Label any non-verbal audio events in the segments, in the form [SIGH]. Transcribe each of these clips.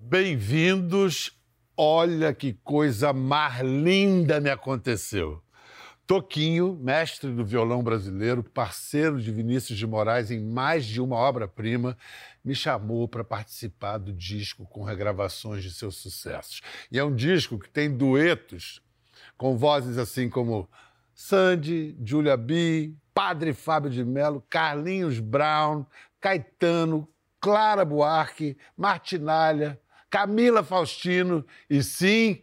Bem-vindos. Olha que coisa mais linda me aconteceu. Toquinho, mestre do violão brasileiro, parceiro de Vinícius de Moraes em mais de uma obra-prima, me chamou para participar do disco com regravações de seus sucessos. E é um disco que tem duetos com vozes assim como Sandy, Julia B, Padre Fábio de Mello, Carlinhos Brown, Caetano, Clara Buarque, Martinalha, Camila Faustino e sim,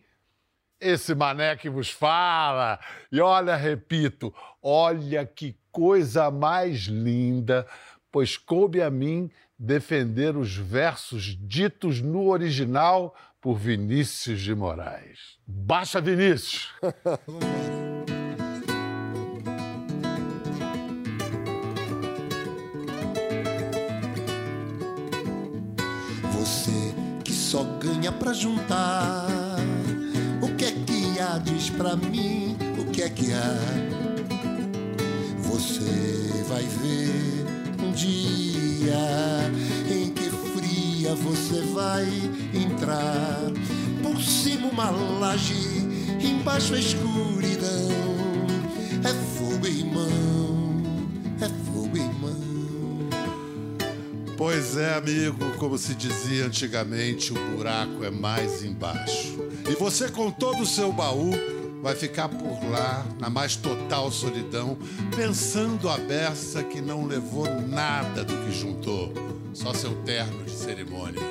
esse mané que vos fala. E olha, repito, olha que coisa mais linda, pois coube a mim defender os versos ditos no original por Vinícius de Moraes. Baixa, Vinícius! [LAUGHS] Você que só ganha pra juntar. O que é que há? Diz pra mim o que é que há. Você vai ver um dia em que fria você vai entrar. Por cima uma laje, embaixo a escuridão. Pois é, amigo, como se dizia antigamente, o buraco é mais embaixo. E você, com todo o seu baú, vai ficar por lá, na mais total solidão, pensando a beça que não levou nada do que juntou, só seu terno de cerimônia.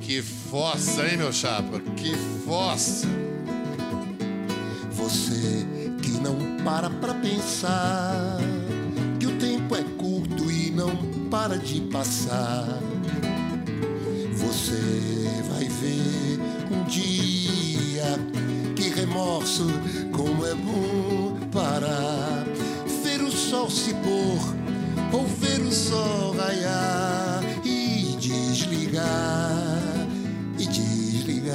Que fossa, hein, meu chapa? Que fossa! Você que não para pra pensar para de passar. Você vai ver um dia que remorso como é bom parar, ver o sol se pôr ou ver o sol raiar e desligar e desligar.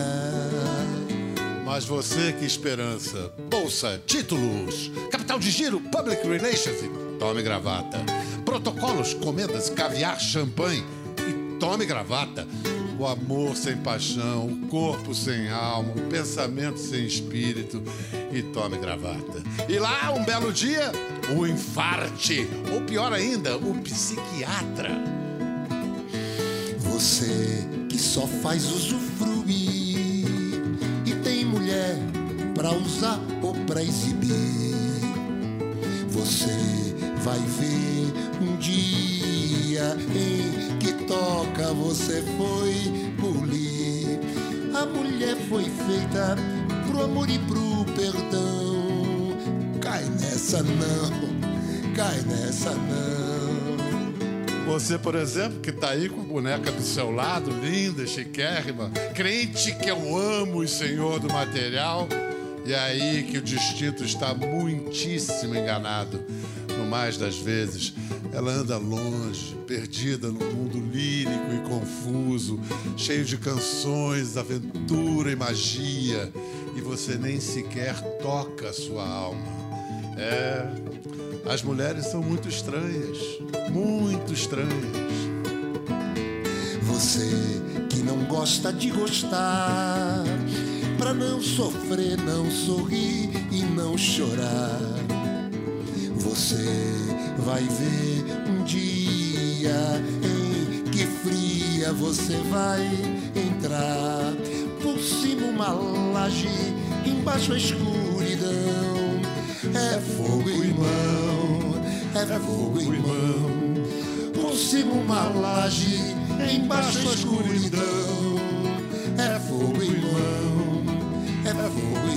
Mas você que esperança, bolsa, títulos, capital de giro, public relations tome gravata. Protocolos, comendas, caviar, champanhe e tome gravata. O amor sem paixão, o corpo sem alma, o pensamento sem espírito e tome gravata. E lá, um belo dia, o infarte, ou pior ainda, o psiquiatra. Você que só faz usufruir e tem mulher pra usar ou pra exibir. Você vai ver dia em que toca você foi polir. A mulher foi feita pro amor e pro perdão. Cai nessa não, cai nessa não. Você, por exemplo, que tá aí com a boneca do seu lado, linda, chiquérrima, crente que eu amo o Senhor do material, e aí que o distinto está muitíssimo enganado. No mais das vezes, ela anda longe, perdida no mundo lírico e confuso, cheio de canções, aventura e magia, e você nem sequer toca a sua alma. É, as mulheres são muito estranhas, muito estranhas. Você que não gosta de gostar, pra não sofrer, não sorrir e não chorar. Você vai ver um dia em que fria você vai entrar. Por cima uma laje, embaixo a escuridão. É fogo, irmão, é fogo, irmão. Por cima uma laje, embaixo a escuridão. É fogo, irmão, é fogo.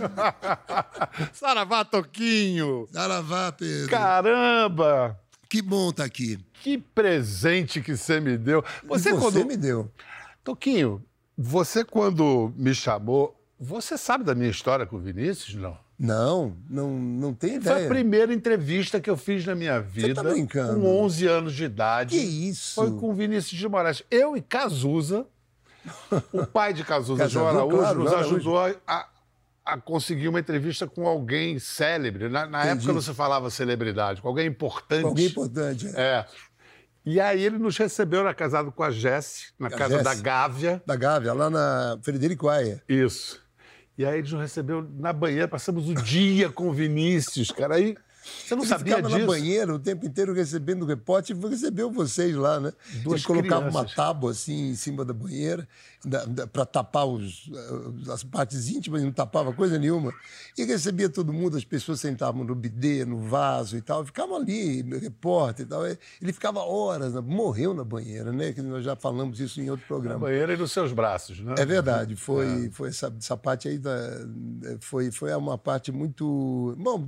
[LAUGHS] Saravá Toquinho. Saravá, Pedro. Caramba! Que bom tá aqui. Que presente que você me deu. Você, Você quando. me deu. Toquinho, você quando me chamou, você sabe da minha história com o Vinícius, não? Não, não, não tem ideia. Foi a primeira entrevista que eu fiz na minha vida. tá brincando? Com 11 anos de idade. Que isso? Foi com o Vinícius de Moraes. Eu e Cazuza, [LAUGHS] o pai de Cazuza, Cazuza, João Araújo, claro, nos ajudou a, a conseguir uma entrevista com alguém célebre. Na, na época não se falava celebridade, com alguém importante. Alguém importante. é. É. E aí ele nos recebeu, era casado com a Jesse, na A casa da Jessie. Gávea. Da Gávea, lá na Frederico Aia. Isso. E aí ele nos recebeu na banheira, passamos o dia com o Vinícius, cara. Aí você não Ele sabia ficava disso. na banheira o tempo inteiro recebendo o repórter e recebeu vocês lá, né? Duas Ele colocava crianças. uma tábua assim em cima da banheira para tapar os, eh, as partes íntimas, não tapava coisa nenhuma. E recebia todo mundo, as pessoas sentavam no bidê, no vaso e tal, ficavam ali, repórter e tal. Ele ficava horas, na- morreu na banheira, né? Que nós já falamos isso em outro Na programa. banheira e nos seus braços, né? É verdade, foi, foi essa, essa parte aí da, foi, foi uma parte muito. Bom,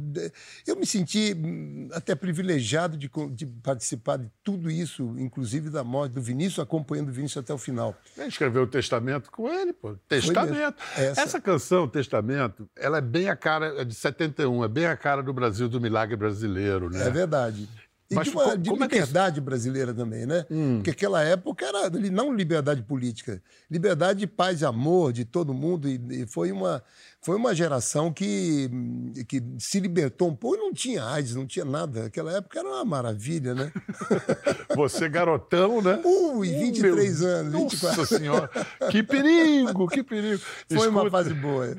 eu me senti hum, até privilegiado de, de participar de tudo isso, inclusive da morte do Vinícius, acompanhando o Vinícius até o final. Ele escreveu o Testamento com ele, pô. Testamento. Essa. Essa... canção, Testamento, ela é bem a cara, é de 71, é bem a cara do Brasil, do milagre brasileiro, né? É, verdade. E Mas de, uma, de é que liberdade brasileira também, né? Porque aquela época era não liberdade política, liberdade de paz e amor de todo mundo. E, e foi, uma, foi uma geração que, hum, que se libertou um pouco. Não tinha AIDS, não tinha nada. Aquela época era uma maravilha, né? [LAUGHS] Você garotão, né? Ui, Oh, 23 meu- anos, 24. Nossa senhora, que perigo, que perigo. Foi uma Escuta, fase boa.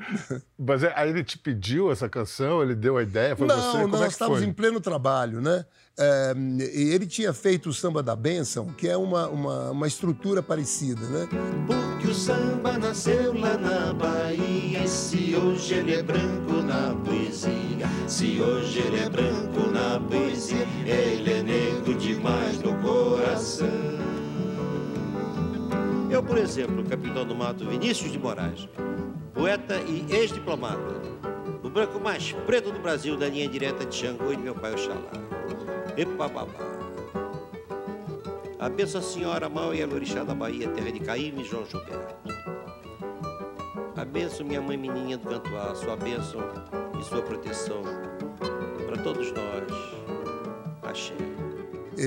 Mas é- aí ele te pediu essa canção, ele deu a ideia, foi não, você? Como nós é estávamos foi? em pleno trabalho, né? É, ele tinha feito o Samba da Bênção, que é uma, uma, uma estrutura parecida, né? Porque o samba nasceu lá na Bahia. E se hoje ele é branco na poesia, se hoje ele é branco na poesia, ele é negro demais no coração. Eu, por exemplo, capitão do mato Vinícius de Moraes, poeta e ex-diplomata, o branco mais preto do Brasil da linha direta de Xangô e de meu pai Oxalá. Epa babá. A benção senhora Mal e a Lorixá da Bahia, terra de Caíme e João Gilberto. A benção minha mãe menininha do Cantuá, sua bênção e sua proteção para todos nós.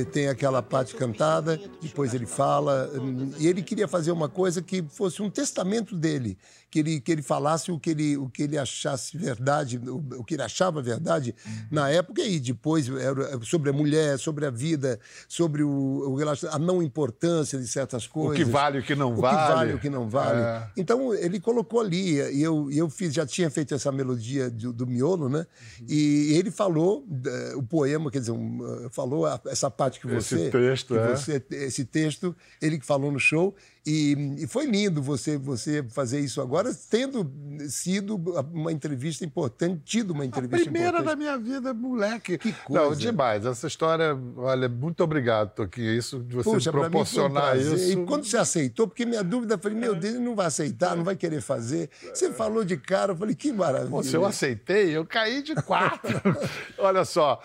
Eh, tem aquela parte cantada, depois ele fala, hum, e ele queria fazer uma coisa que fosse um testamento dele, que ele, que ele falasse o que ele, o que ele achasse verdade, o, o que ele achava verdade na época, e depois era sobre a mulher, sobre a vida, sobre o, o a não importância de certas O coisas. que vale o que não o vale. que vale, o que não vale. É. Então ele colocou ali, e eu, eu fiz, já tinha feito essa melodia do, do miolo, né? Uhum. E ele falou eh, o poema, quer dizer, eh, falou essa parte que Esse você, texto, que é. você- esse texto, ele que falou no show. E, e foi lindo você, você fazer isso agora, tendo sido uma entrevista importante, tido uma A entrevista primeira da importante. minha vida, moleque. Que coisa. Não, demais. Essa história, olha, muito obrigado, Toquinho. Isso de você um proporcionar prazer. isso. E quando você aceitou, porque minha dúvida, falei, meu Deus, ele não vai aceitar, não vai querer fazer. Você falou de cara, eu falei, que maravilha. Pô, se eu aceitei, eu caí de quatro. [LAUGHS] Olha só,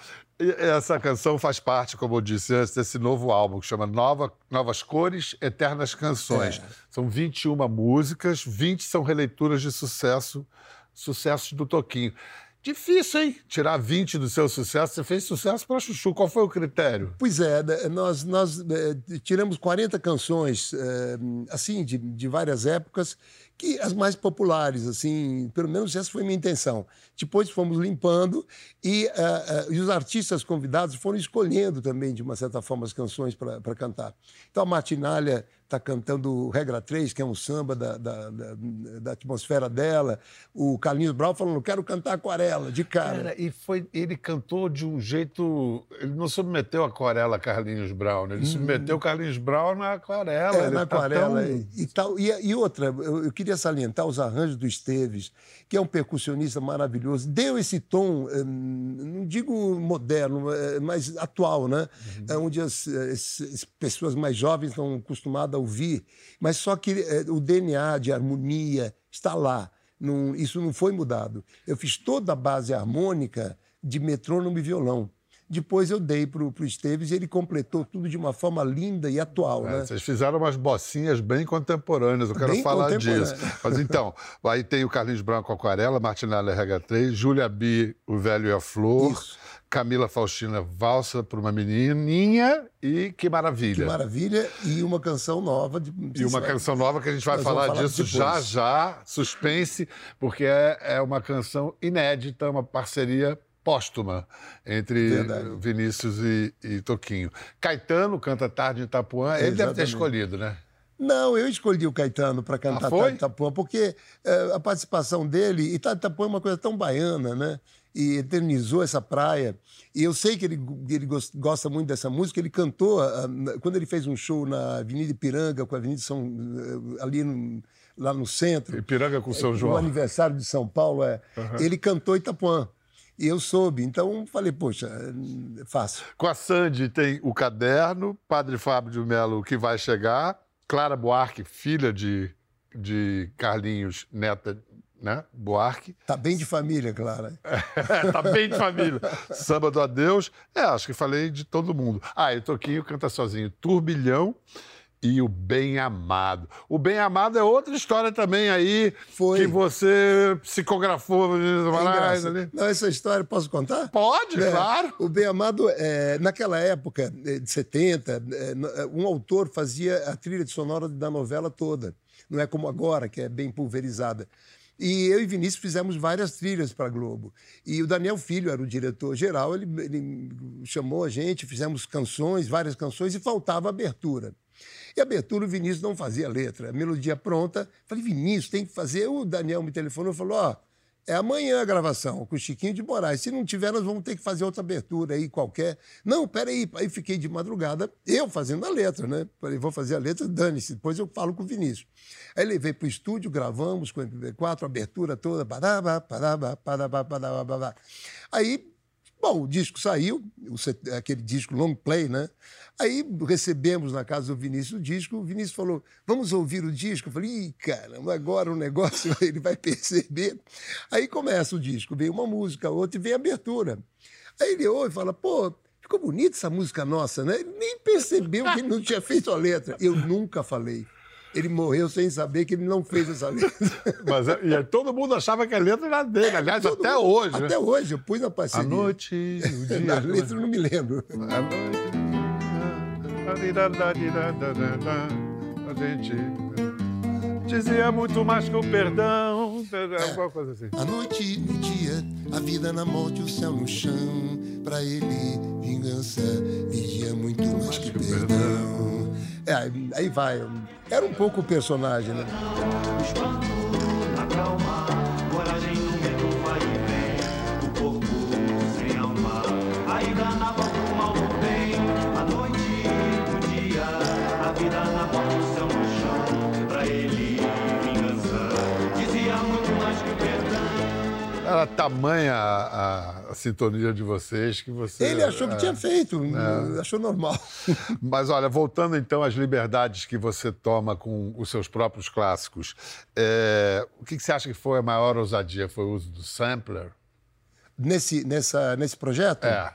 essa canção faz parte, como eu disse antes, desse novo álbum que chama Nova, Novas Cores, Eternas Canções. É. São 21 músicas, 20 são releituras de sucesso, sucessos do Toquinho. Difícil, hein? Tirar 20 do seu sucesso. Você fez sucesso para Chuchu. Qual foi o critério? Pois é, né, nós, nós eh, tiramos 40 canções, eh, assim, de, de várias épocas, que as mais populares, assim, pelo menos essa foi a minha intenção. Depois fomos limpando e, eh, eh, e os artistas convidados foram escolhendo também, de uma certa forma, as canções para cantar. Então a Martinalha está cantando Regra 3, que é um samba da, da, da, da atmosfera dela. O Carlinhos Brau falando, quero cantar aquarela, de cara. E foi, ele cantou de um jeito. Ele não submeteu a aquarela a Carlinhos Brown, né? ele submeteu Carlinhos Brown na aquarela. Hum. É, na tá aquarela tão- e tal. E, e outra, eu, eu queria salientar os arranjos do Esteves, que é um percussionista maravilhoso. Deu esse tom, hum, não digo moderno, eh, mas atual, né? É onde as, as- as pessoas mais jovens estão acostumadas a ouvir, mas só que eh, o DNA de harmonia está lá. Não- isso não foi mudado. Eu fiz toda a base harmônica de metrônomo e violão. Depois eu dei para o Esteves e ele completou tudo de uma forma linda e atual. É, né? Vocês fizeram umas bocinhas bem contemporâneas, eu quero Bem falar disso. Mas então, [LAUGHS] aí tem o Carlinhos Branco Aquarela, Martinelli RH3, Júlia B, O Velho e a Flor, Isso. Camila Faustina Valsa para uma menininha e Que Maravilha. Que maravilha. E uma canção nova. De, E uma canção nova que a gente vai falar, falar disso depois. já já, suspense, porque é, é uma canção inédita, uma parceria póstuma entre Verdade. Vinícius e, e Toquinho. Caetano canta Tarde em Itapuã, ele deve ter Exatamente. escolhido, né? Não, eu escolhi o Caetano para cantar Ah? Tade Itapuã, porque eh, a participação dele, e Tade Itapuã é uma coisa tão baiana, né? E eternizou essa praia. E eu sei que ele, ele gos- gosta muito dessa música. Ele cantou, ah, na- quando ele fez um show na Avenida Ipiranga, com a Avenida São. eh, ali no- lá no centro. Ipiranga com São No João. aniversário de São Paulo, é, ele cantou Itapuã. E eu soube. Então falei, poxa, é fácil. Com a Sandy tem o caderno, Padre Fábio de Melo, que vai chegar, Clara Buarque, filha de, de Carlinhos, neta, né? Buarque. Tá bem de família, Clara. [LAUGHS] tá bem de família. Samba do Adeus. É, acho que falei de todo mundo. Ah, e o Toquinho canta sozinho. Turbilhão e o Bem Amado. O Bem Amado é outra história também aí Foi. que você psicografou É ali. Não, essa história posso contar? Pode, É, claro. O Bem Amado, é, naquela época, eh, de 70, eh, eh, um autor fazia a trilha sonora da novela toda. Não é como agora, que é bem pulverizada. E eu e Vinícius fizemos várias trilhas para a Globo. E o Daniel Filho era o diretor-geral, ele, ele chamou a gente, fizemos canções, várias canções, e faltava abertura. E a abertura o Vinícius não fazia letra, melodia pronta. Falei, Vinícius, tem que fazer. O Daniel me telefonou e falou: Ó, é amanhã a gravação com o Chiquinho de Moraes. Se não tiver, nós vamos ter que fazer outra abertura aí qualquer. Não, peraí. Aí fiquei de madrugada, eu fazendo a letra, né? Falei, vou fazer a letra, dane-se, depois eu falo com o Vinícius. Aí levei para o estúdio, gravamos com o MP4, a abertura toda. Parabá, parabá, parabá, parabá, parabá. Aí Bom, o disco saiu, aquele disco long play, né? Aí recebemos na casa do Vinícius o disco, o Vinícius falou, vamos ouvir o disco? Eu falei, Ih, caramba, agora o negócio [LAUGHS] ele vai perceber. Aí começa o disco, vem uma música, outra e vem a abertura. Aí ele ouve e fala, pô, ficou bonita essa música nossa, né? Ele nem percebeu que não tinha feito a letra. Eu nunca falei. Ele morreu sem saber que ele não fez essa letra. [LAUGHS] Mas é- e todo mundo achava que a letra era dele. Aliás, Todo até mundo- hoje. né? Até hoje, eu pus na A parceria. noite, o [LAUGHS] dia. Na letra eu não me lembro. A gente dizia muito mais que o perdão. Alguma coisa assim. A noite o dia, a vida na morte, o céu no chão. Pra ele, vingança, vigia muito mais que perdão. É, aí- vai. Era um pouco o personagem, né? Era tamanha a, a sintonia de vocês que você. Ele achou que é. tinha feito, achou normal. [LAUGHS] Mas olha, voltando então às liberdades que você toma com os seus próprios clássicos, é, o que, que você acha que foi a maior ousadia? Foi o uso do sampler? Nesse, nessa, nesse projeto? É.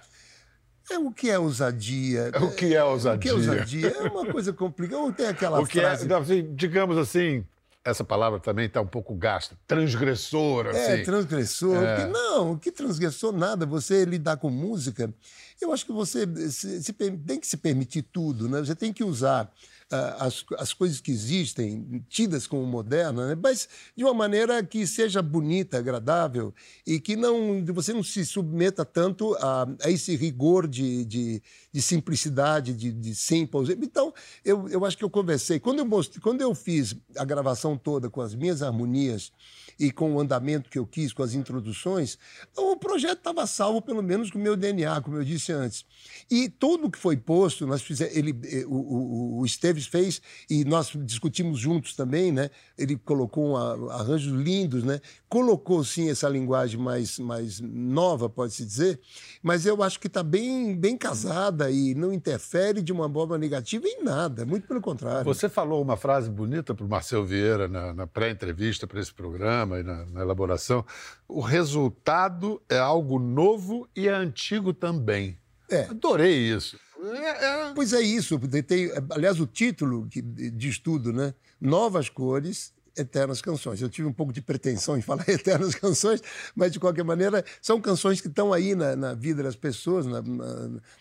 É o que é ousadia? O que é ousadia? O que é ousadia? É uma coisa complicada. Ou tem aquela [LAUGHS] O que é, frase... assim, digamos assim, essa palavra também está um pouco gasta, transgressor, assim. É, transgressor. É. Não, que transgressor nada. Você lidar com música, eu acho que você se- se tem que se permitir tudo, né? Você tem que usar as, as coisas que existem, tidas como modernas, né? mas de uma maneira que seja bonita, agradável e que não você não se submeta tanto a, a esse rigor de, de, de simplicidade, de, de simple. Então, eu, eu acho que eu conversei. Quando eu, mostrei, quando eu fiz a gravação toda com as minhas harmonias e com o andamento que eu quis, com as introduções, o projeto estava salvo, pelo menos, com o meu DNA, como eu disse antes. E tudo que foi posto, nós fizemos, ele, eh, o, o, Esteves fez, e nós discutimos juntos também, né? Ele colocou um arranjos lindos, né? Colocou, sim, essa linguagem mais, mais nova, pode-se dizer, mas eu acho que está bem, bem casada e não interfere de uma forma negativa em nada, muito pelo contrário. Você falou uma frase bonita para o Marcel Vieira na, na pré-entrevista para esse programa programa e na, na elaboração, o resultado é algo novo e é antigo também. É. Adorei isso. É, é... Pois é isso. Tem, aliás, o título de estudo, né? Novas cores, eternas canções. Eu tive um pouco de pretensão em falar [LAUGHS] eternas canções, mas de qualquer maneira são canções que estão aí na, na vida das pessoas, na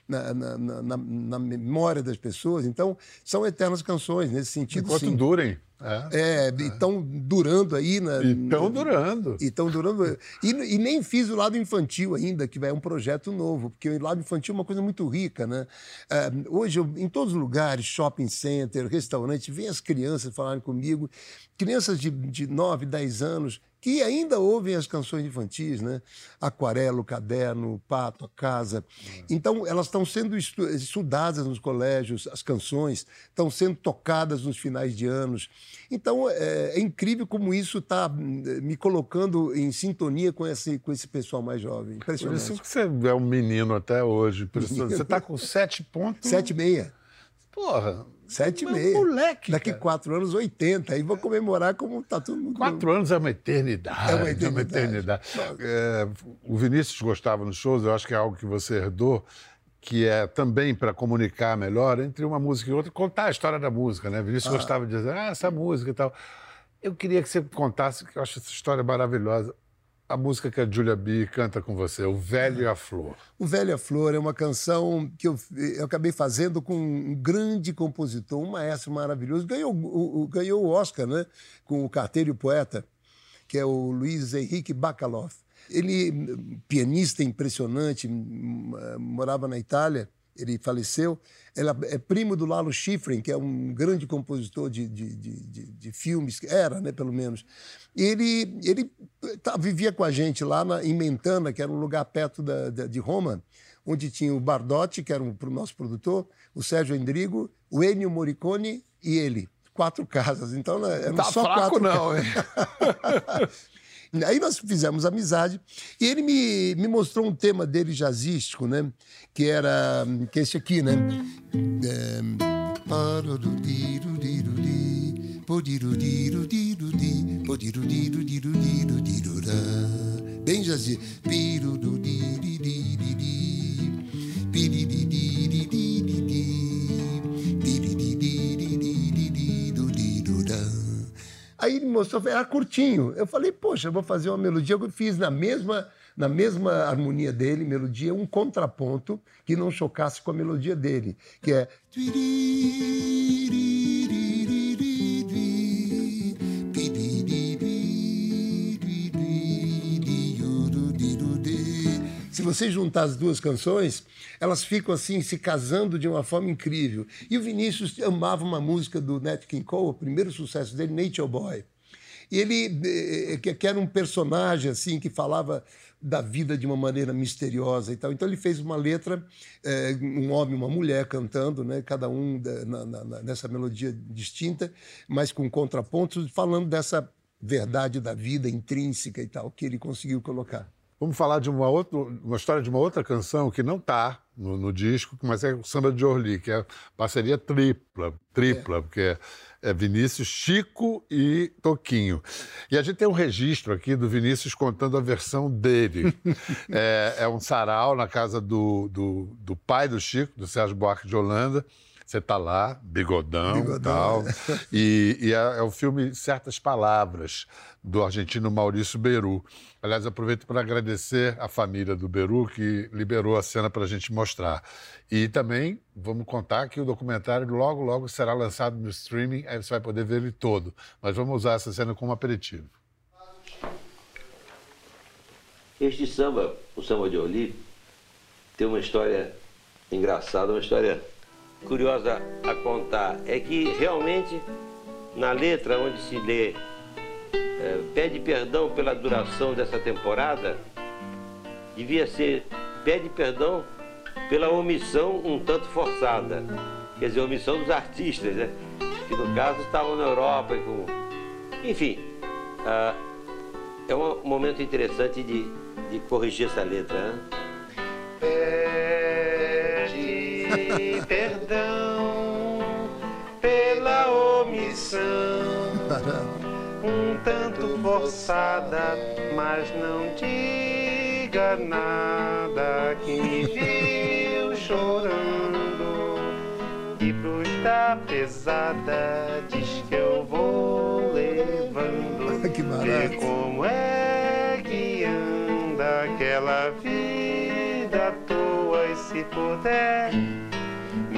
na, na, na, memória das pessoas. Então são eternas canções nesse sentido. Enquanto sim. durem. É, é, é. estão durando aí. Né? Na, estão durando. Estão durando. E, e, nem fiz o lado infantil ainda, que é um projeto novo, porque o lado infantil é uma coisa muito rica, né? É, hoje, eu, em todos os lugares, shopping center, restaurante, vem as crianças falarem comigo, crianças de, de 9, 10 anos que ainda ouvem as canções infantis, né? Aquarelo, Caderno, Pato, a Casa. Então, elas estão sendo estudadas nos colégios, as canções estão sendo tocadas nos finais de anos. Então, é, é incrível como isso está me colocando em sintonia com esse, com esse pessoal mais jovem. Impressionante. Por isso que você é um menino até hoje. [LAUGHS] Você está com sete pontos... Sete e meia. Porra, Sete e meio. Moleque. Daqui cara. quatro anos, 80. Aí vou comemorar como está todo mundo. Quatro anos é uma eternidade. É uma eternidade. É uma eternidade. É, o Vinícius gostava nos shows, eu acho que é algo que você herdou, que é também para comunicar melhor entre uma música e outra, contar a história da música, né? O Vinícius ah. gostava de dizer, ah, essa música e tal. Eu queria que você contasse, que eu acho essa história maravilhosa a música que a Julia B canta com você, O Velho e a Flor. O Velho e a Flor é uma canção que eu, eu acabei fazendo com um grande compositor, um maestro maravilhoso. Ganhou o, ganhou o Oscar, né? Com o Carteiro e o Poeta, que é o Luiz Henrique Bacalov. Ele, pianista impressionante, morava na Itália ele faleceu. Ela é primo do Lalo Schifrin, que é um grande compositor de, de, de, de filmes, era, né, pelo menos. Ele, ele tá, vivia com a gente lá na, em Mentana, que era um lugar perto da, da, de Roma, onde tinha o Bardotti, que era o nosso produtor, o Sérgio Endrigo, o Ennio Morricone e ele quatro [LAUGHS] casas. Então, né, tá só fraco, quatro não, hein? [LAUGHS] Aí nós fizemos amizade e ele me, me mostrou um tema dele jazzístico, né? Que era que é esse aqui, né? É... Bem jazzístico. Aí ele mostrou, era ah, curtinho. Eu falei, poxa, eu vou fazer uma melodia. Eu fiz na mesma, na mesma harmonia dele, melodia, um contraponto que não chocasse com a melodia dele, que é. Você juntar as duas canções, elas ficam assim se casando de uma forma incrível. E o Vinícius amava uma música do Nat King Cole, o primeiro sucesso dele, Nature Boy. E ele eh, que que era um personagem assim que falava da vida de uma maneira misteriosa e tal. Então ele fez uma letra, eh, um homem e uma mulher cantando, né, cada um nessa melodia distinta, mas com contrapontos, falando dessa verdade da vida intrínseca e tal que ele conseguiu colocar. Vamos falar de uma, outra, uma história de uma outra canção que não está no, no disco, mas é o Samba de Orly, que é parceria tripla, tripla, porque é, é Vinícius, Chico e Toquinho. E a gente tem um registro aqui do Vinícius contando a versão dele. [LAUGHS] é, é um sarau na casa do, do, do pai do Chico, do Sérgio Buarque de Holanda. Você tá lá, bigodão e Bigodão, tal. E, e é, é o filme Certas Palavras, do argentino Maurício Beru. Aliás, aproveito para agradecer a família do Beru, que liberou a cena para a gente mostrar. E também vamos contar que o documentário logo, logo será lançado no streaming, aí você vai poder ver ele todo. Mas vamos usar essa cena como aperitivo. Este samba, o samba de Oli, tem uma história engraçada, uma história curiosa a contar. É que realmente na letra onde se lê eh, pede perdão pela duração dessa temporada, devia ser pede perdão pela omissão um tanto forçada. Quer dizer, omissão dos artistas, né? Que no caso estavam na Europa com. Enfim, ah, é um momento interessante de, de corrigir essa letra. Né? Perdão pela omissão, um tanto forçada, mas não diga nada que me viu chorando. E cruz da pesada diz que eu vou levando. [LAUGHS] Que barato. como é que anda aquela vida à toa e se puder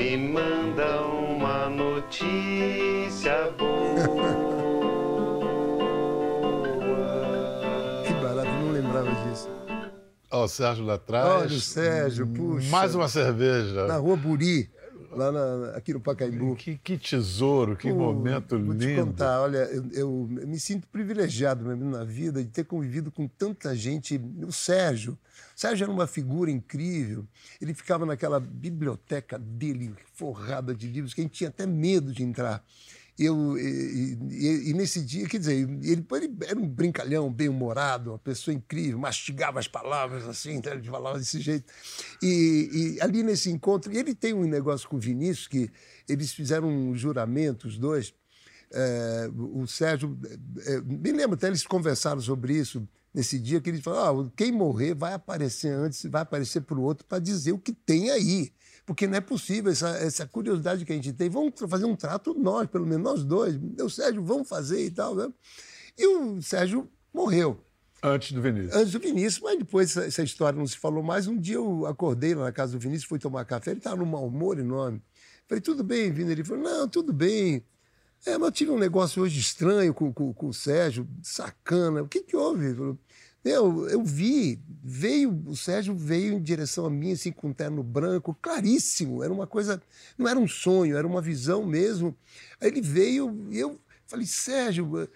me manda uma notícia boa. Que barato, não lembrava disso. Ó, o Sérgio lá atrás. Olha o Sérgio, puxa. Mais uma cerveja. Na rua Buri, lá na- aqui no Pacaembu. Que, que tesouro, que momento vou lindo. te contar, olha, eu, eu me sinto privilegiado mesmo na vida de ter convivido com tanta gente. O Sérgio. O Sérgio era uma figura incrível. Ele ficava naquela biblioteca dele, forrada de livros, que a gente tinha até medo de entrar. Eu, e, e- e nesse dia, quer dizer, ele, ele era um brincalhão, bem-humorado, uma pessoa incrível, mastigava as palavras assim, então ele falava desse jeito. E, e ali nesse encontro, ele tem um negócio com o Vinícius, que eles fizeram um juramento, os dois. É, o Sérgio, é, me lembro até eles conversaram sobre isso nesse dia, que eles falaram: ah, quem morrer vai aparecer antes, vai aparecer para o outro para dizer o que tem aí. Porque não é possível, essa, essa curiosidade que a gente tem. Vamos fazer um trato nós, pelo menos nós dois. Eu, Sérgio, vamos fazer e tal. Né? E o Sérgio morreu Antes do Vinícius. antes do Vinícius, mas depois essa, essa história não se falou mais. Um dia eu acordei lá na casa do Vinícius, fui tomar café, ele estava num mau humor enorme. Falei, tudo bem, Vini? Ele falou, não, tudo bem. É, mas eu tive um negócio hoje estranho com, com, com o Sérgio, sacana. O que que houve? Ele falou, meu, eu vi, veio, o Sérgio veio em direção a mim, assim, com um terno branco, claríssimo. Era uma coisa, não era um sonho, era uma visão mesmo. Aí ele veio e eu falei, Sérgio,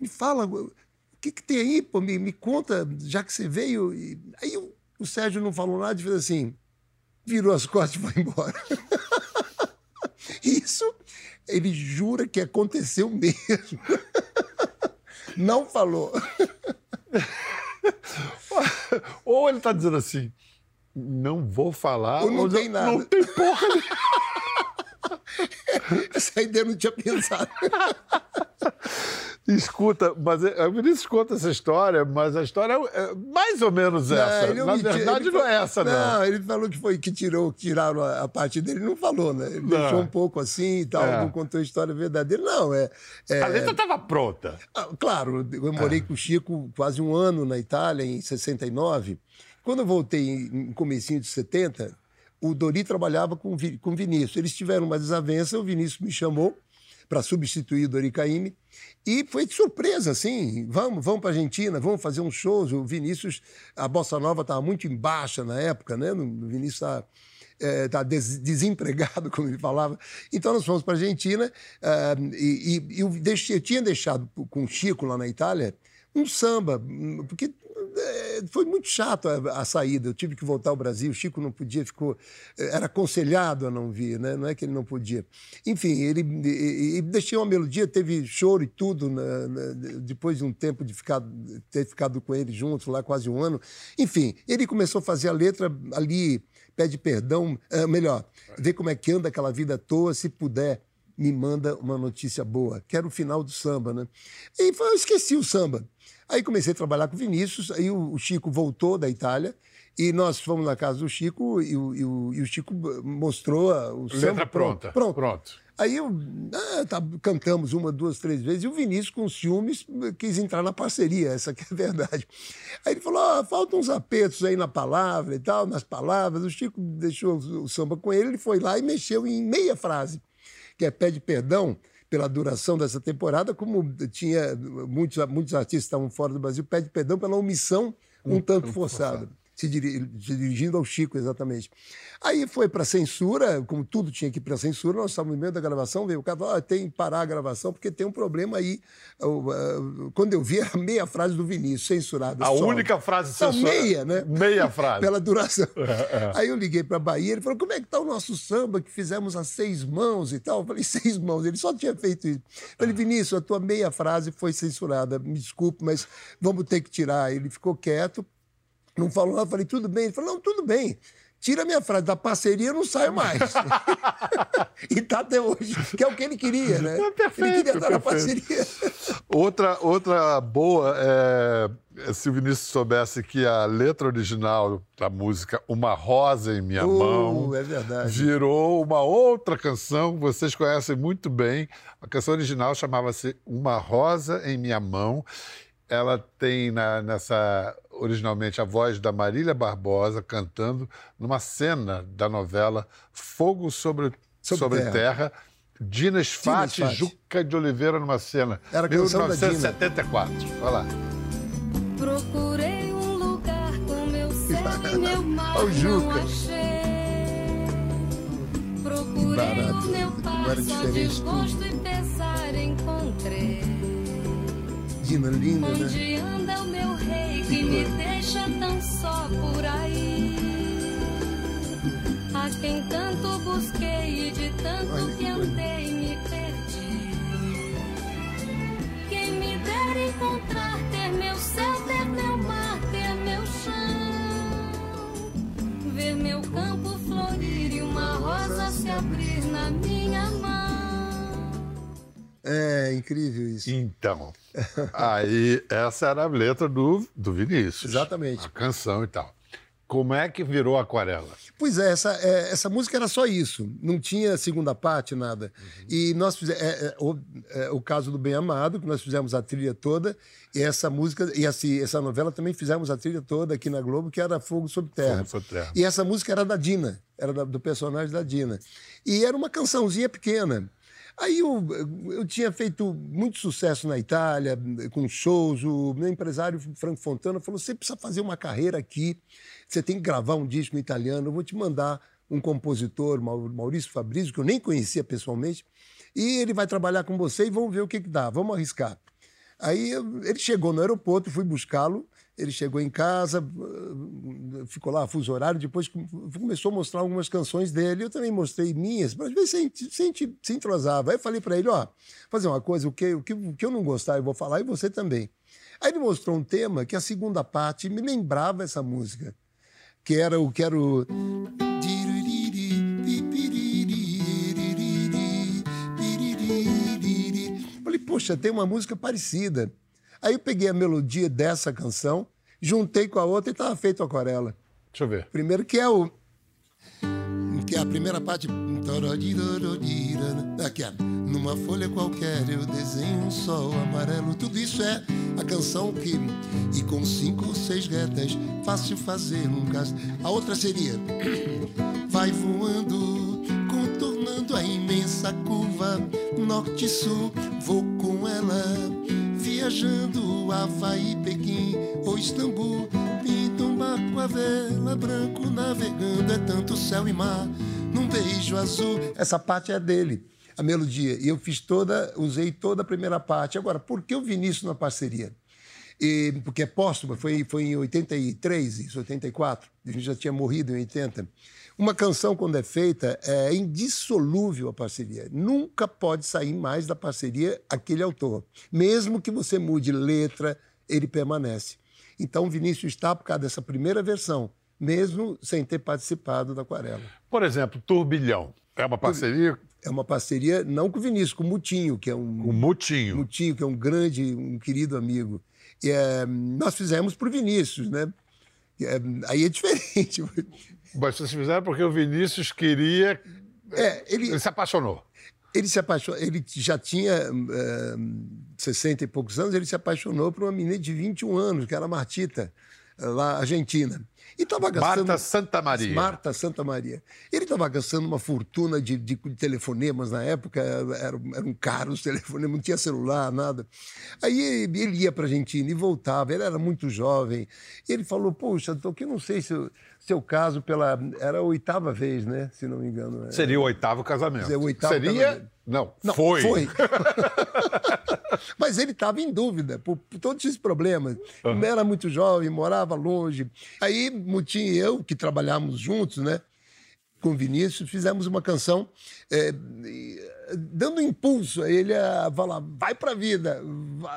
me fala, o que, que tem aí, pô? Me, me conta, já que você veio. E aí o, o Sérgio não falou nada e fez assim, virou as [LAUGHS] costas e foi embora. [LAUGHS] Isso ele jura que aconteceu mesmo. [LAUGHS] Não falou. Ou ele está dizendo assim, não vou falar. Ou não tem nada. Não tem porra. [LAUGHS] Essa ideia eu não tinha pensado. Escuta, mas é, o Vinícius conta essa história, mas a história é é mais ou menos essa. Na verdade, não é essa, não. Não, ele falou que foi que tirou, que tiraram a, a parte dele, não falou, né? Ele Não. deixou um pouco assim e tal, É. não contou a história verdadeira. Não, é. é- A letra estava pronta. Ah, Claro, eu morei com o Chico quase um ano na Itália, em 69. Quando eu voltei em comecinho de 70, o Dori trabalhava com, com o Vinícius. Eles tiveram uma desavença, o Vinícius me chamou para substituir o Dori Caymmi. E foi de surpresa, assim, vamos, vamos para a Argentina, vamos fazer uns shows. O Vinícius, a Bossa Nova estava muito em baixa na época, né? O Vinícius está é, tá des- desempregado, [LAUGHS] como ele falava. Então nós fomos para a Argentina ah, e, e eu, eu tinha deixado com o Chico lá na Itália um samba, hum, porque foi muito chato a, a saída. Eu tive que voltar ao Brasil. O Chico não podia, ficou era aconselhado a não vir, né? Não é que ele não podia. Enfim, ele e, e deixei uma melodia, teve choro e tudo na- na- depois de um tempo de ficar ter ficado com ele juntos lá quase um ano. Enfim, ele começou a fazer a letra ali pede perdão, é, melhor, vê como é que anda aquela vida à toa, se puder, me manda uma notícia boa, que era o final do samba, né? E eu esqueci o samba. Aí comecei a trabalhar com o Vinícius, aí o, Chico voltou da Itália, e nós fomos na casa do Chico, e o, e o- e o Chico mostrou a- o Letra samba pronta. Pronto. Pronto. Aí eu, ah, tá, cantamos uma, duas, três vezes, e o Vinícius, com ciúmes, quis entrar na parceria, essa que é a verdade. Aí ele falou: ah, faltam uns apertos aí na palavra e tal, nas palavras. O Chico deixou o o samba com ele, ele foi lá e mexeu em meia frase, que é pede perdão pela duração dessa temporada, como tinha muitos, muitos artistas que estavam fora do Brasil, pede perdão pela omissão um, tanto forçada. Se, diri- se dirigindo ao Chico, exatamente. Aí foi para censura, como tudo tinha que ir para censura, nós estávamos no meio da gravação, veio o cara falou, ah, tem que parar a gravação, porque tem um problema aí. Quando eu vi, era meia frase do Vinícius, censurada. A única frase Não, censurada- meia, né? Meia frase. [LAUGHS] Pela duração. É, Aí eu liguei para Bahia, ele falou: como é que tá o nosso samba que fizemos a seis mãos e tal? Eu falei: [LAUGHS] seis mãos. Ele só tinha feito isso. Eu falei: Vinícius, a tua meia frase foi censurada. Me desculpe, mas vamos ter que tirar. Ele ficou quieto, não falou nada. Eu falei: tudo bem. Ele falou: não, tudo bem. Tira a minha frase da parceria, eu não saio mais. [LAUGHS] e tá até hoje, que é o que ele queria, né? É perfeito, ele queria estar na parceria. Outra, outra boa é se o Vinícius soubesse que a letra original da música Uma Rosa em Minha Uh, Mão é verdade. virou uma outra canção que vocês conhecem muito bem. A canção original chamava-se Uma Rosa em Minha Mão. Ela tem na- nessa originalmente a voz da Marília Barbosa cantando numa cena da novela Fogo sobre, Sobre sobre Terra. Terra. Dina Sfati e. Juca de Oliveira numa cena. Era a canção da Dina. 1974. Olha lá. Procurei um lugar com meu [LAUGHS] céu e meu mar, Ó o não Juca. achei. Procurei barato, o meu diferente desgosto e pesar encontrei. Linda, né? Onde anda o meu rei que me deixa tão só por aí? A quem tanto busquei e de tanto Olha que que andei me perdi. Quem me dera encontrar, ter meu céu, ter meu mar, ter meu chão. Ver meu campo florir e uma rosa se abrir na minha mão. É incrível isso. Então, aí essa era a letra do, do Vinícius. Exatamente. A canção e tal. Como é que virou aquarela? Pois é essa, é, essa música era só isso, não tinha segunda parte, nada. E nós fizemos. é, é, o, é, o caso do Bem Amado, que nós fizemos a trilha toda, e essa música, e essa, essa novela também fizemos a trilha toda aqui na Globo, que era Fogo sobre Terra. Fogo sobre Terra. E essa música era da Dina, era da- do personagem da Dina. E era uma cançãozinha pequena. Aí eu, eu tinha feito muito sucesso na Itália, com shows. O meu empresário, Franco Fontana, falou: você precisa fazer uma carreira aqui, você tem que gravar um disco italiano. Eu vou te mandar um compositor, Mau- Maurício Fabrício, que eu nem conhecia pessoalmente, e ele vai trabalhar com você e vamos ver o que, que dá, vamos arriscar. Aí ele chegou no aeroporto, fui buscá-lo. Ele chegou em casa, ficou lá, fuso horário. Depois com- começou a mostrar algumas canções dele. Eu também mostrei minhas, para ver se a gente, se entrosava. Aí eu falei para ele: ó, fazer uma coisa, o que, o, que, o que eu não gostar eu vou falar e você também. Aí ele mostrou um tema que a segunda parte me lembrava essa música, que era o que era o. Falei, poxa, tem uma música parecida. Aí eu peguei a melodia dessa canção, juntei com a outra e estava feito aquarela. Deixa eu ver. Primeiro que é o. Que é a primeira parte. Aqui, ó. Numa folha qualquer eu desenho um sol amarelo. Tudo isso é a canção que. E com cinco ou seis retas, fácil fazer um caso. A outra seria. Vai voando, contornando a imensa curva norte-sul. Vou com ela, viajando Havaí, Pequim ou Istambul. Pinta um barco a vela, branco navegando. É tanto céu e mar, num beijo azul. Essa parte é dele, a melodia. E eu fiz toda, usei toda a primeira parte. Agora, por que o Vinícius na parceria? E, porque é póstuma, foi, foi em 83, isso, 84. A gente já tinha morrido em 80. Uma canção, quando é feita, é indissolúvel a parceria. Nunca pode sair mais da parceria aquele autor. Mesmo que você mude letra, ele permanece. Então, o Vinícius está por causa dessa primeira versão, mesmo sem ter participado da Aquarela. Por exemplo, Turbilhão. É uma parceria É uma parceria, não com o Vinícius, com o Mutinho, que é um. com o Mutinho. Mutinho, que é um grande, um querido amigo. E, é, nós fizemos para o Vinícius, né? É, aí é diferente. Mas vocês fizeram porque o Vinícius queria. É, ele, Ele se apaixonou. ele se apaixonou, ele já tinha é, 60 e poucos anos, ele se apaixonou por uma menina de 21 anos, que era Martita, lá argentina. E estava gastando. Marta Santa Maria. Marta Santa Maria. Ele estava gastando uma fortuna de, de telefonemas na época, eram, eram caros os telefonemas, não tinha celular, nada. Aí ele, ele ia para a Argentina e voltava, ele era muito jovem. E ele falou: Poxa, doutor, que eu não sei se o seu caso pela. Era a oitava vez, né? Se não me engano. Seria o oitavo casamento. Seria o oitavo Seria? casamento. Não, Não, foi. Foi. [LAUGHS] Mas ele estava em dúvida por, por todos esses problemas. Era muito jovem, morava longe. Aí, Mutim e eu, que trabalhamos juntos, né? Com o Vinícius, fizemos uma canção é, dando impulso a ele a falar: vai para a vida,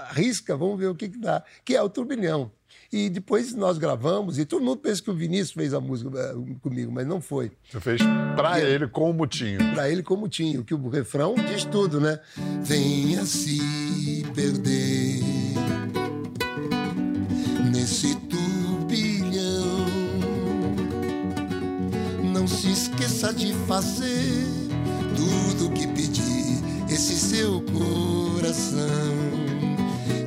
arrisca, vamos ver o que, que dá, que é o Turbilhão. E depois nós gravamos, e todo mundo pensa que o Vinícius fez a música eh, comigo, mas não foi. Você fez pra é ele com o Mutinho. Pra ele com o Mutinho, que o refrão diz tudo, né? Venha se perder nesse precisa de fazer tudo o que pedir esse seu coração.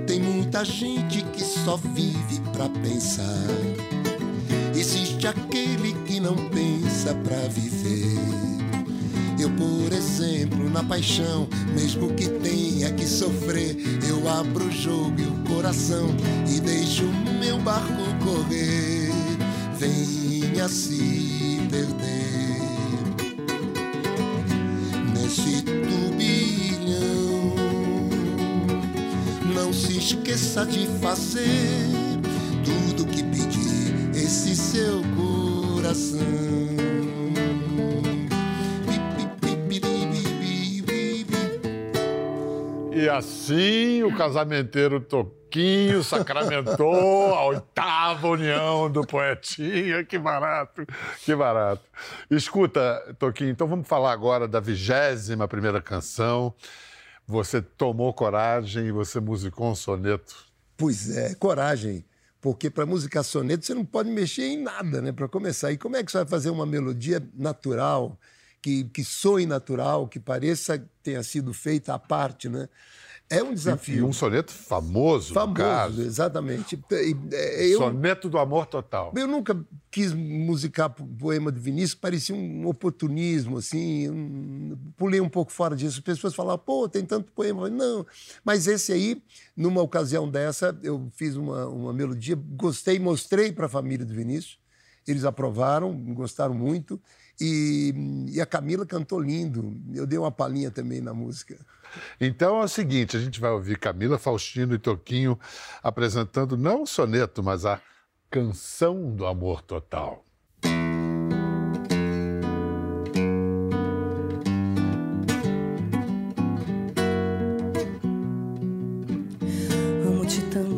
Tem muita gente que só vive para pensar. Existe aquele que não pensa para viver. Eu, por exemplo, na paixão, mesmo que tenha que sofrer, eu abro o jogo e o coração e deixo meu barco correr. Venha se perder. Esqueça de fazer tudo que pedir esse seu coração. E assim o casamenteiro Toquinho sacramentou a oitava união do poetinha. Que barato, que barato. Escuta, Toquinho, então vamos falar agora da vigésima primeira canção. Você tomou coragem e você musicou um soneto. Pois é, coragem. Porque para musicar soneto você não pode mexer em nada, né? Para começar. E como é que você vai fazer uma melodia natural, que, que soe natural, que pareça que tenha sido feita à parte, né? É um E desafio. um soneto famoso, Famoso, exatamente. E, é, Eu, Soneto do Amor Total. eu nunca quis musicar po- poema de Vinícius, parecia um oportunismo, assim. um- pulei um pouco fora disso. As pessoas falavam, pô, tem tanto poema. Não, mas esse aí, numa ocasião dessa, eu fiz uma, uma melodia, gostei, mostrei para a família do Vinícius. Eles aprovaram, gostaram muito. E, e a Camila cantou lindo. Eu dei uma palhinha também na música. Então é o seguinte: a gente vai ouvir Camila, Faustino e Toquinho apresentando não o soneto, mas a canção do amor total. Amo-te tanto,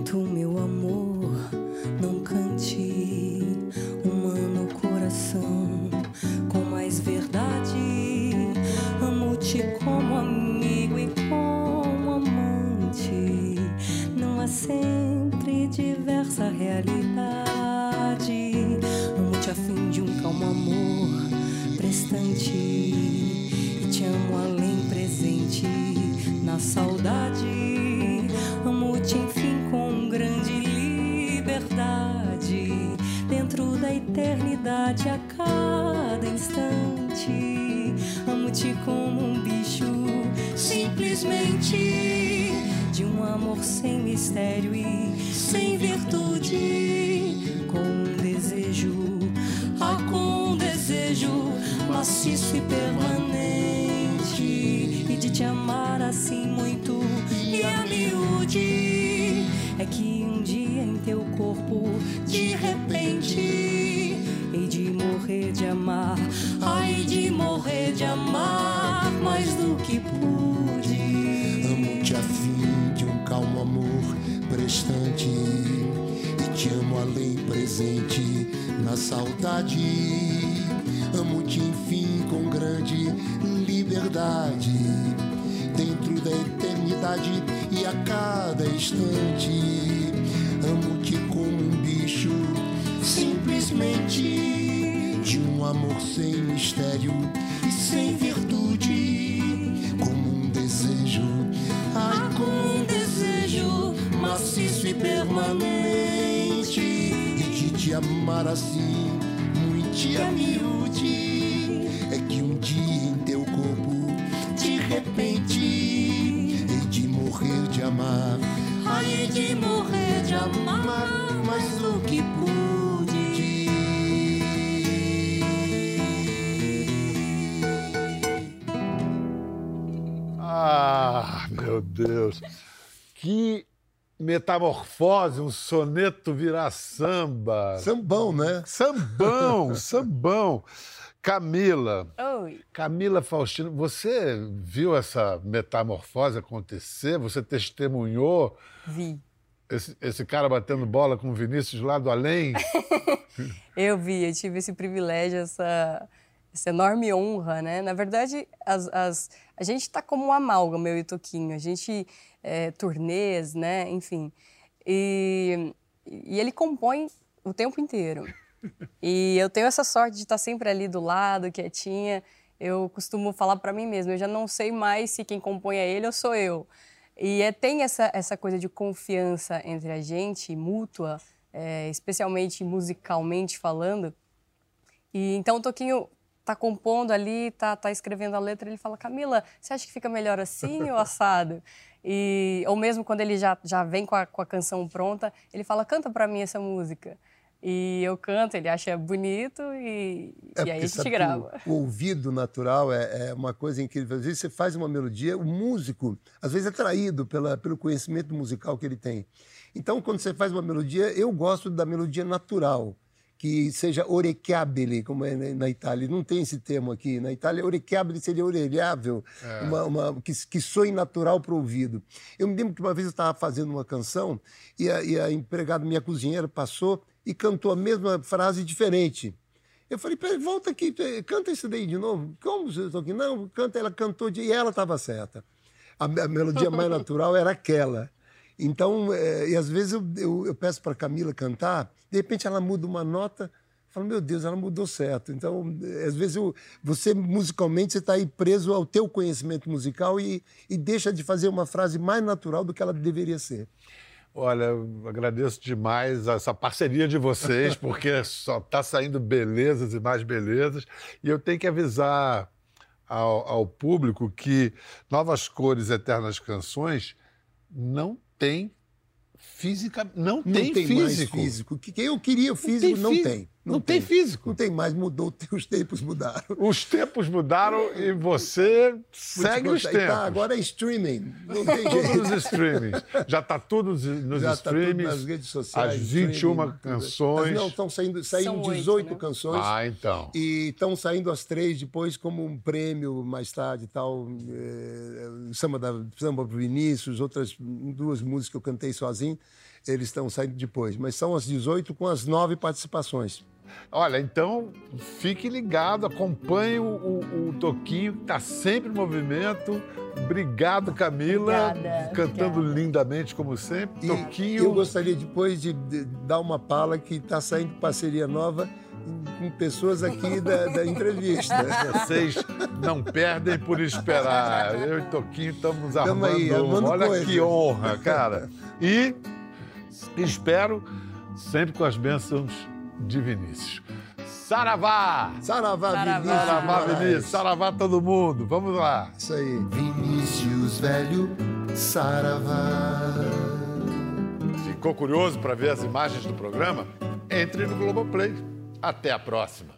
mais do que pude. Amo-te a fim de um calmo amor prestante e te amo além presente na saudade. Amo-te enfim com grande liberdade dentro da eternidade e a cada instante. Amo-te como um bicho simplesmente de um amor sem mistério e sem virtude, te amar assim, muito a miúde, é que um dia em teu corpo, de repente, hei de morrer de amar, Ai, de morrer de amar mais do que pude. Ah, meu Deus! Que metamorfose, um soneto virar samba. Sambão, né? Sambão, [LAUGHS] sambão. Camila, Oi. Camila Faustino, você viu essa metamorfose acontecer? Você testemunhou Vi. esse, esse cara batendo bola com o Vinícius lá do além? [LAUGHS] Eu vi, eu tive esse privilégio, essa, essa enorme honra, né? Na verdade, as, as- a gente está como um amálgama, eu e Toquinho. A gente, é, turnês, né? Enfim. E, e ele compõe o tempo inteiro. E eu tenho essa sorte de estar sempre ali do lado, quietinha. Eu costumo falar para mim mesma, eu já não sei mais se quem compõe é ele ou sou eu. E é, tem essa, essa coisa de confiança entre a gente, mútua, é, especialmente musicalmente falando. E então o Toquinho tá compondo ali, tá, tá escrevendo a letra, ele fala, Camila, você acha que fica melhor assim ou assado? [LAUGHS] E, ou mesmo quando ele já, já vem com a, com a canção pronta, ele fala, canta para mim essa música. E eu canto, ele acha bonito e, É e aí a gente grava. O, o ouvido natural é, é uma coisa incrível. Às vezes você faz uma melodia, o músico, às vezes, é traído pela, pelo conhecimento musical que ele tem. Então, quando você faz uma melodia, eu gosto da melodia natural, que seja orecchiabile, como é na Itália. Não tem esse termo aqui. Na Itália, orecchiabile seria orelhável, uma, uma- que, que soe natural para o ouvido. Eu me lembro que uma vez eu estava fazendo uma canção e a, e a empregada, minha cozinheira, passou e cantou a mesma frase diferente. Eu falei, peraí, volta aqui, eh, canta isso daí de novo. Como você está aqui? Não, canta, ela cantou de... e ela estava certa. A, a melodia mais [LAUGHS] natural era aquela. Então, eh, e às vezes eu, eu, eu peço para Camila cantar, de repente ela muda uma nota, falo, meu Deus, ela mudou certo. Então, eh, às vezes eu, você musicalmente você está aí preso ao teu conhecimento musical e, e deixa de fazer uma frase mais natural do que ela deveria ser. Olha, agradeço demais essa parceria de vocês, [LAUGHS] porque só está saindo belezas e mais belezas. E eu tenho que avisar ao, ao público que Novas Cores, Eternas Canções não tem física, não, Não tem, tem, mais físico. físico. Que eu queria o físico, não fí- tem. Não, tem físico. Não tem mais, mudou, [LAUGHS] os tempos mudaram. Os tempos mudaram e você segue os E tempos. Tá, agora é streaming. Não [LAUGHS] tem Tudo jeito. nos streamings. Já está tudo nos, Já tá tudo streamings. nas redes sociais. As 21 streaming, tudo. canções. Mas Não, estão saindo, saíram São oito, 18 né? canções. Ah, então. E estão saindo as três depois como um prêmio mais tarde e tal. É, samba, da, samba pro Vinícius, outras duas músicas que eu cantei sozinho, eles estão saindo depois. Mas são as 18 com as nove participações. Olha, então fique ligado, acompanhe o, o- o Toquinho, que está sempre em movimento. Obrigado, Camila. Obrigada, Cantando obrigada. lindamente, como sempre. E Toquinho. eu gostaria depois de, de dar uma pala que está saindo parceria nova com pessoas aqui da, da entrevista. Vocês não perdem por esperar. Eu e Toquinho estamos Tamo armando. aí, armando Olha coisas. que honra, cara. E espero sempre com as bênçãos de Vinícius. Saravá! Saravá, Saravá. Vinícius. Saravá. Vinícius! Saravá todo mundo! Vamos lá! Isso aí. Vinícius velho, saravá. Ficou curioso para ver as imagens do programa? Entre no Globoplay. Até a próxima!